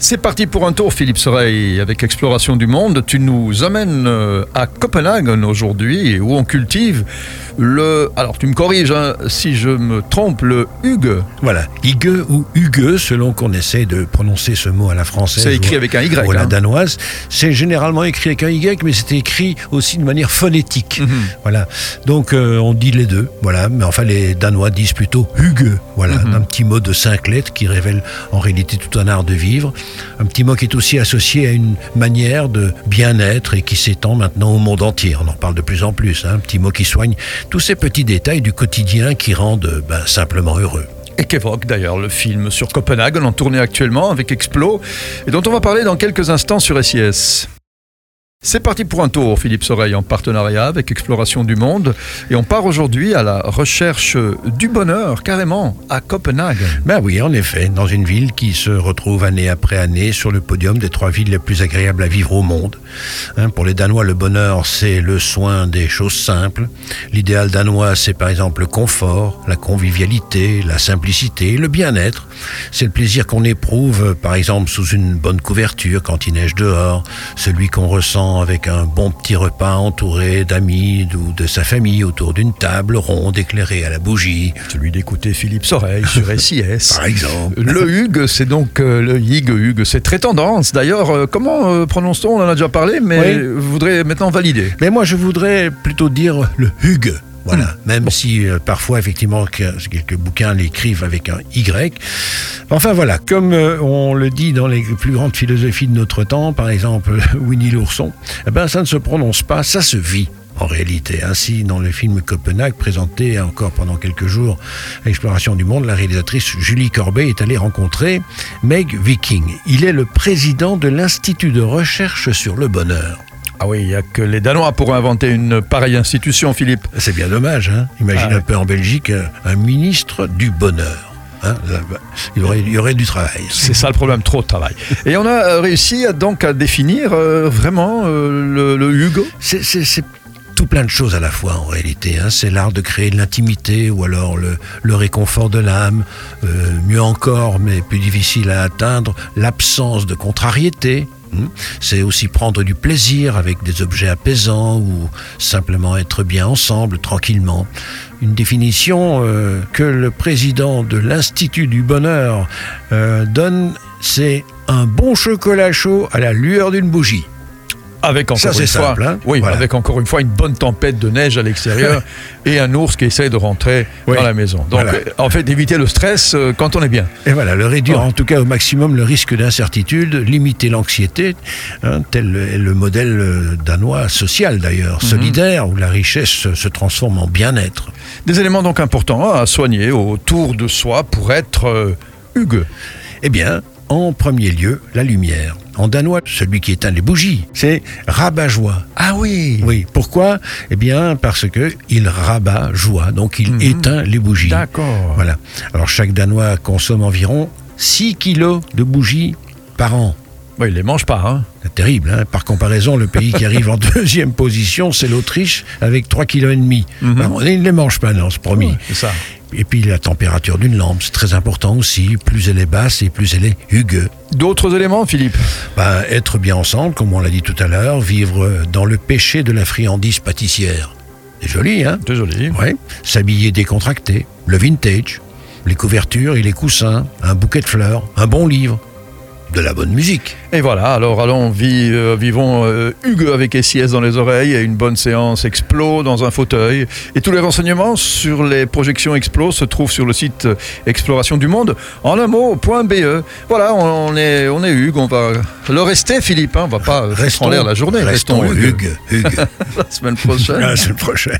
C'est parti pour un tour, Philippe Soreille, avec Exploration du Monde. Tu nous amènes euh, à Copenhague aujourd'hui, où on cultive le. Alors, tu me corriges hein, si je me trompe, le Hugue. Voilà, Hugue ou Hugue, selon qu'on essaie de prononcer ce mot à la française. C'est écrit avec un Y. Ou à la hein. danoise. C'est généralement écrit avec un Y, mais c'est écrit aussi de manière phonétique. Mhm. Voilà. Donc, euh, on dit les deux. Voilà. Mais enfin, les Danois disent plutôt Hugue. Voilà. Mhm. Un petit mot de cinq lettres qui révèle en réalité tout un art de vivre. Un petit mot qui est aussi associé à une manière de bien-être et qui s'étend maintenant au monde entier. On en parle de plus en plus. hein. Un petit mot qui soigne tous ces petits détails du quotidien qui rendent ben, simplement heureux. Et qu'évoque d'ailleurs le film sur Copenhague, en tournée actuellement avec Explo, et dont on va parler dans quelques instants sur SIS. C'est parti pour un tour, Philippe Soreille, en partenariat avec Exploration du Monde. Et on part aujourd'hui à la recherche du bonheur, carrément, à Copenhague. Ben oui, en effet, dans une ville qui se retrouve année après année sur le podium des trois villes les plus agréables à vivre au monde. Hein, pour les Danois, le bonheur, c'est le soin des choses simples. L'idéal danois, c'est par exemple le confort, la convivialité, la simplicité, le bien-être. C'est le plaisir qu'on éprouve, par exemple, sous une bonne couverture quand il neige dehors, celui qu'on ressent avec un bon petit repas entouré d'amis ou de sa famille autour d'une table ronde éclairée à la bougie, Celui d'écouter Philippe Soreille sur SIS. par exemple. Le Hugues, c'est donc euh, le Hig Hugues. C'est très tendance. D'ailleurs, euh, comment euh, prononce-t-on? On en a déjà parlé, mais Oui. je voudrais maintenant valider. Mais moi, je voudrais plutôt dire le Hugue. Voilà, même si euh, parfois, effectivement, que- quelques bouquins l'écrivent avec un Y. Enfin voilà, comme euh, on le dit dans les plus grandes philosophies de notre temps, par exemple Winnie l'ourson, eh ben, ça ne se prononce pas, ça se vit. En réalité, ainsi dans le film Copenhague présenté encore pendant quelques jours à Exploration du Monde, la réalisatrice Julie Corbet est allée rencontrer Meg Viking. Il est le président de l'Institut de recherche sur le bonheur. Ah oui, il n'y a que les Danois pour inventer une pareille institution, Philippe. C'est bien dommage, hein Imagine Ah un peu en Belgique euh, un ministre du bonheur. Hein il, y aurait, il y aurait du travail. C'est ça le problème, trop de travail. Et on a euh, réussi à, donc à définir euh, vraiment euh, le, le Hugo? C'est- tout plein de choses à la fois en réalité. hein. C'est l'art de créer de l'intimité ou alors le, le réconfort de l'âme. Euh, mieux encore, mais plus difficile à atteindre, l'absence de contrariété. Hein. C'est aussi prendre du plaisir avec des objets apaisants ou simplement être bien ensemble, tranquillement. Une définition euh, que le président de l'Institut du Bonheur euh, donne, c'est un bon chocolat chaud à la lueur d'une bougie. Avec encore Ça, une fois, simple, hein oui, Voilà. avec encore une fois une bonne tempête de neige à l'extérieur et un ours qui essaie de rentrer Oui. dans la maison. Donc, Voilà. euh, en fait, d'éviter le stress euh, quand on est bien. Et voilà, le réduire en tout cas au maximum le risque d'incertitude, limiter l'anxiété, hein, tel est le modèle euh, danois social d'ailleurs, Mhm. solidaire, où la richesse se- transforme en bien-être. Des éléments donc importants à soigner autour de soi pour être euh, Hugues. Eh bien, en premier lieu, la lumière. En danois, celui qui éteint les bougies, c'est rabat-joie. Ah oui. Oui, pourquoi? Eh bien, parce que il rabat joie, donc il Mhm. éteint les bougies. D'accord. Voilà. Alors chaque Danois consomme environ 6 kilos de bougies par an. Oui, il les mange pas. Hein. C'est terrible, hein Par comparaison, le pays qui arrive en deuxième position, c'est l'Autriche, avec 3,5 kg. Mhm. Alors, il ne les mange pas, non, c'est promis. C'est ça. Et puis la température d'une lampe, c'est très important aussi. Plus elle est basse et plus elle est hugueux. D'autres éléments, Philippe? Ben, être bien ensemble, comme on l'a dit tout à l'heure, vivre dans le péché de la friandise pâtissière. C'est joli, hein? Désolé. Ouais. S'habiller décontracté, le vintage, les couvertures et les coussins, un bouquet de fleurs, un bon livre, de la bonne musique. Et voilà, alors allons, euh, vivons euh, Hugues avec SIS dans les oreilles et une bonne séance Explo dans un fauteuil. Et tous les renseignements sur les projections Explo se trouvent sur le site euh, Exploration du Monde en un mot, point .be. Voilà, on est, on est Hugues, on va le rester Philippe, hein, on va pas foutre en l'air la journée. Restons Hugues. Hugues. Hugues. la semaine prochaine. La semaine prochaine.